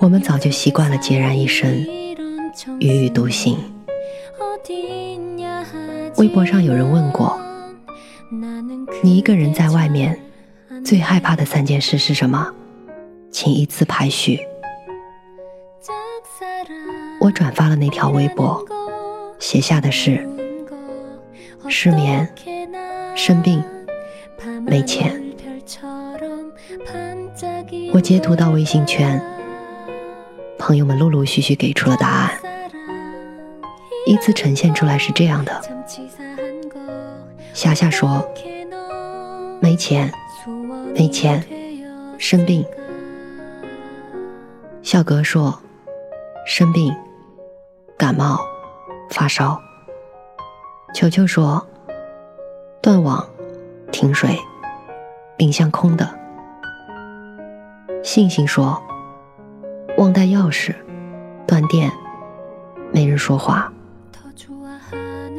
我们早就习惯了孑然一身，踽踽独行。微博上有人问过：“你一个人在外面，最害怕的三件事是什么？”请依次排序。我转发了那条微博，写下的是：失眠、生病、没钱。我截图到微信圈。朋友们陆陆续续给出了答案，依次呈现出来是这样的：霞霞说没钱，没钱，生病；笑哥说生病，感冒，发烧；球球说断网，停水，冰箱空的；信信说。忘带钥匙，断电，没人说话。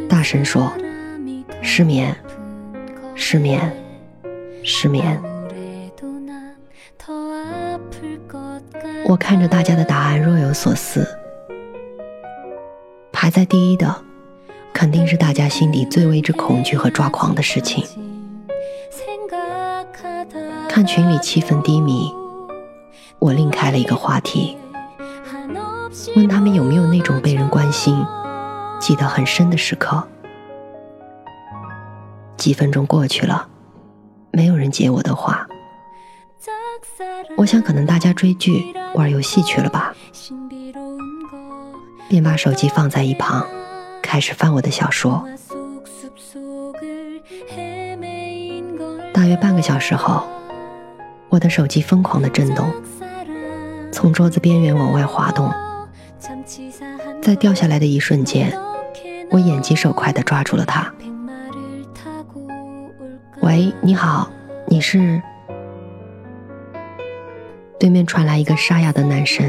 大声说：“失眠，失眠，失眠。”我看着大家的答案，若有所思。排在第一的，肯定是大家心底最为之恐惧和抓狂的事情。看群里气氛低迷。我另开了一个话题，问他们有没有那种被人关心、记得很深的时刻。几分钟过去了，没有人接我的话。我想可能大家追剧、玩游戏去了吧，便把手机放在一旁，开始翻我的小说。大约半个小时后，我的手机疯狂的震动。从桌子边缘往外滑动，在掉下来的一瞬间，我眼疾手快地抓住了它。喂，你好，你是？对面传来一个沙哑的男声：“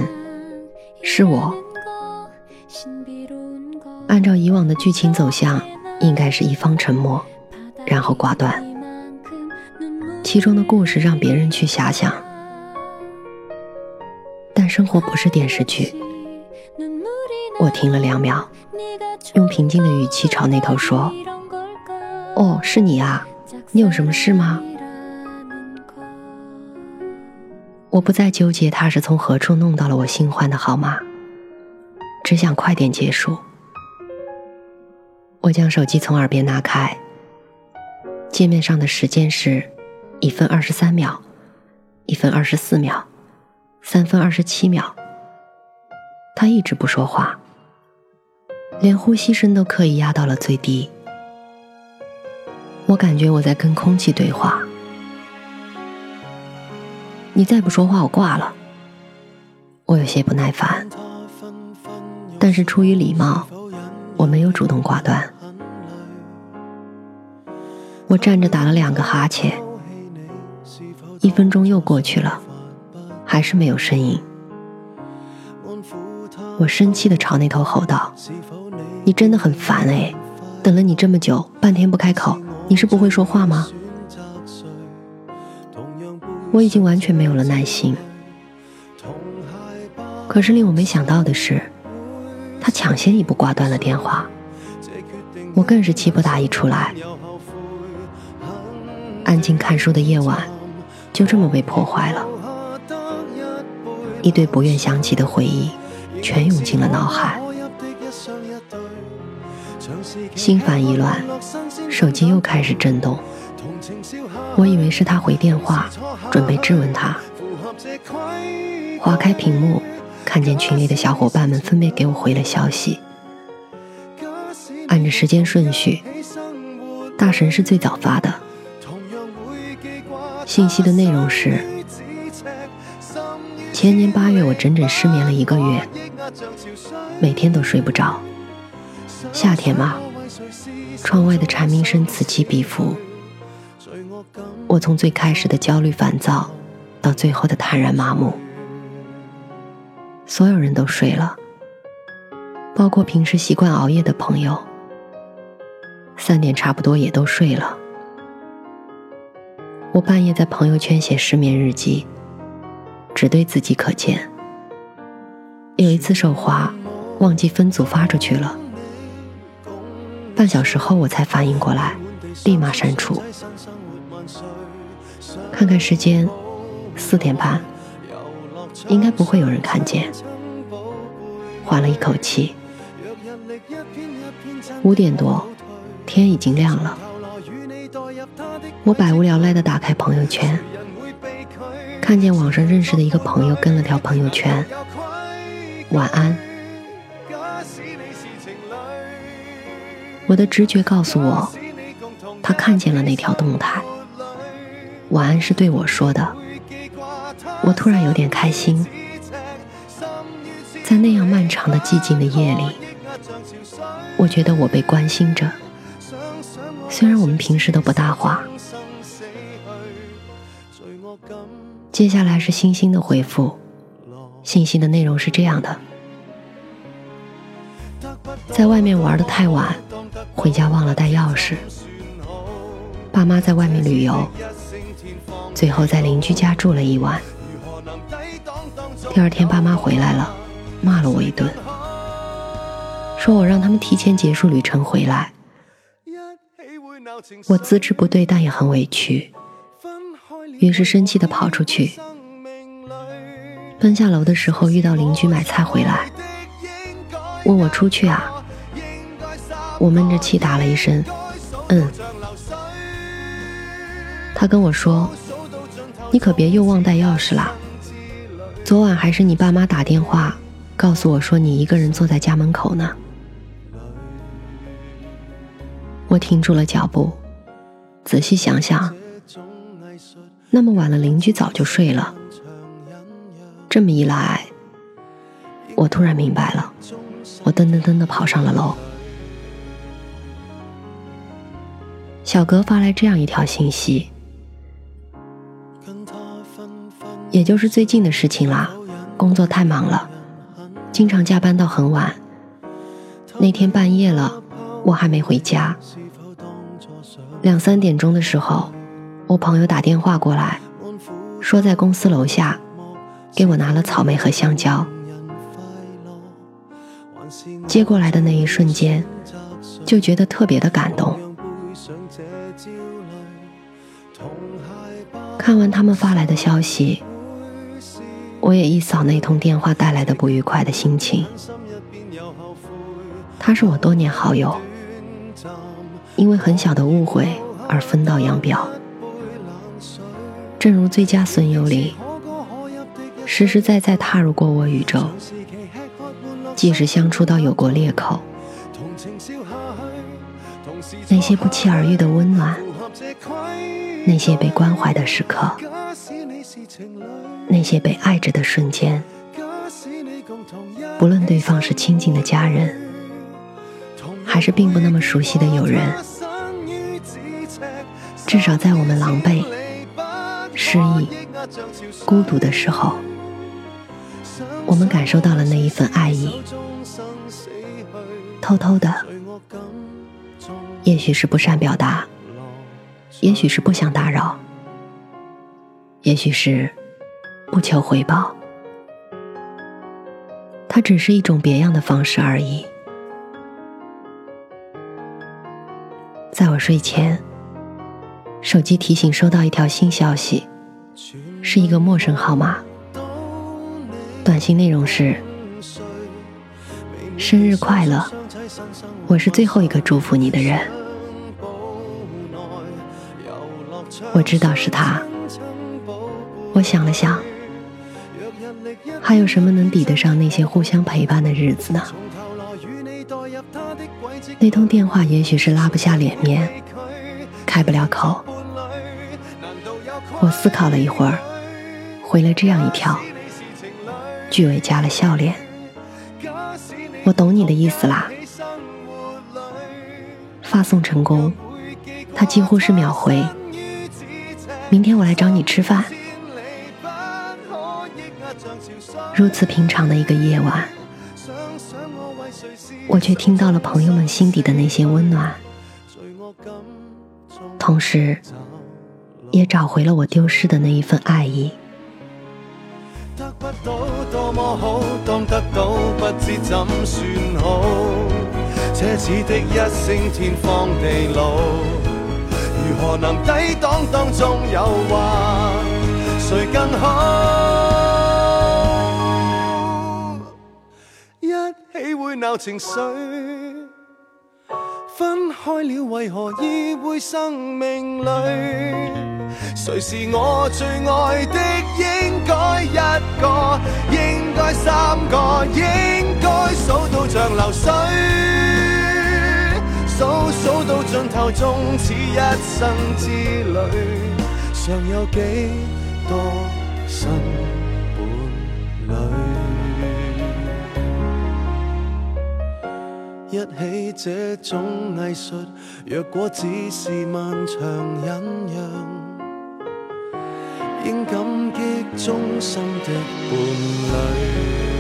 是我。”按照以往的剧情走向，应该是一方沉默，然后挂断。其中的故事让别人去遐想。但生活不是电视剧。我停了两秒，用平静的语气朝那头说：“哦，是你啊，你有什么事吗？”我不再纠结他是从何处弄到了我新换的号码，只想快点结束。我将手机从耳边拿开，界面上的时间是一分二十三秒，一分二十四秒。三分二十七秒，他一直不说话，连呼吸声都刻意压到了最低。我感觉我在跟空气对话。你再不说话，我挂了。我有些不耐烦，但是出于礼貌，我没有主动挂断。我站着打了两个哈欠，一分钟又过去了。还是没有声音，我生气的朝那头吼道：“你真的很烦哎！等了你这么久，半天不开口，你是不会说话吗？”我已经完全没有了耐心。可是令我没想到的是，他抢先一步挂断了电话，我更是气不打一处来。安静看书的夜晚，就这么被破坏了。一堆不愿想起的回忆，全涌进了脑海。心烦意乱，手机又开始震动。我以为是他回电话，准备质问他。划开屏幕，看见群里的小伙伴们分别给我回了消息。按着时间顺序，大神是最早发的。信息的内容是：前年八月，我整整失眠了一个月，每天都睡不着。夏天嘛，窗外的蝉鸣声此起彼伏。我从最开始的焦虑烦躁，到最后的坦然麻木。所有人都睡了，包括平时习惯熬夜的朋友。三点差不多也都睡了。我半夜在朋友圈写失眠日记，只对自己可见。有一次手滑，忘记分组发出去了。半小时后我才反应过来，立马删除。看看时间，四点半，应该不会有人看见。缓了一口气，五点多。天已经亮了，我百无聊赖地打开朋友圈，看见网上认识的一个朋友跟了条朋友圈：“晚安。”我的直觉告诉我，他看见了那条动态。晚安是对我说的，我突然有点开心，在那样漫长的寂静的夜里，我觉得我被关心着。虽然我们平时都不搭话，接下来是星星的回复。信息的内容是这样的：在外面玩的太晚，回家忘了带钥匙。爸妈在外面旅游，最后在邻居家住了一晚。第二天爸妈回来了，骂了我一顿，说我让他们提前结束旅程回来。我资质不对，但也很委屈，于是生气的跑出去。奔下楼的时候，遇到邻居买菜回来，问我出去啊。我闷着气答了一声，嗯。他跟我说：“你可别又忘带钥匙啦。昨晚还是你爸妈打电话告诉我说你一个人坐在家门口呢。”我停住了脚步，仔细想想，那么晚了，邻居早就睡了。这么一来，我突然明白了。我噔噔噔的跑上了楼。小哥发来这样一条信息，也就是最近的事情啦。工作太忙了，经常加班到很晚。那天半夜了，我还没回家。两三点钟的时候，我朋友打电话过来，说在公司楼下给我拿了草莓和香蕉。接过来的那一瞬间，就觉得特别的感动。看完他们发来的消息，我也一扫那通电话带来的不愉快的心情。他是我多年好友。因为很小的误会而分道扬镳，正如最佳损友里，实实在在踏入过我宇宙，即使相处到有过裂口，那些不期而遇的温暖，那些被关怀的时刻，那些被爱着的瞬间，不论对方是亲近的家人。还是并不那么熟悉的友人，至少在我们狼狈、失意、孤独的时候，我们感受到了那一份爱意，偷偷的，也许是不善表达，也许是不想打扰，也许是不求回报，它只是一种别样的方式而已。在我睡前，手机提醒收到一条新消息，是一个陌生号码，短信内容是：“生日快乐，我是最后一个祝福你的人。”我知道是他。我想了想，还有什么能抵得上那些互相陪伴的日子呢？那通电话也许是拉不下脸面，开不了口。我思考了一会儿。回了这样一条，句尾加了笑脸。我懂你的意思啦。发送成功，他几乎是秒回。明天我来找你吃饭。如此平常的一个夜晚，我却听到了朋友们心底的那些温暖，同时，也找回了我丢失的那一份爱意。得不到多么好，当得到不知怎算好。奢侈的一声天荒地老，如何能抵挡当中诱惑？谁更好？一起会闹情绪。分开了，为何依偎生命里？谁是我最爱的？应该一个，应该三个，应该数到像流水，数数到尽头，终此一生之旅，尚有几多新伴侣？一起这种艺术，若果只是漫长忍让，应感激终生的伴侣。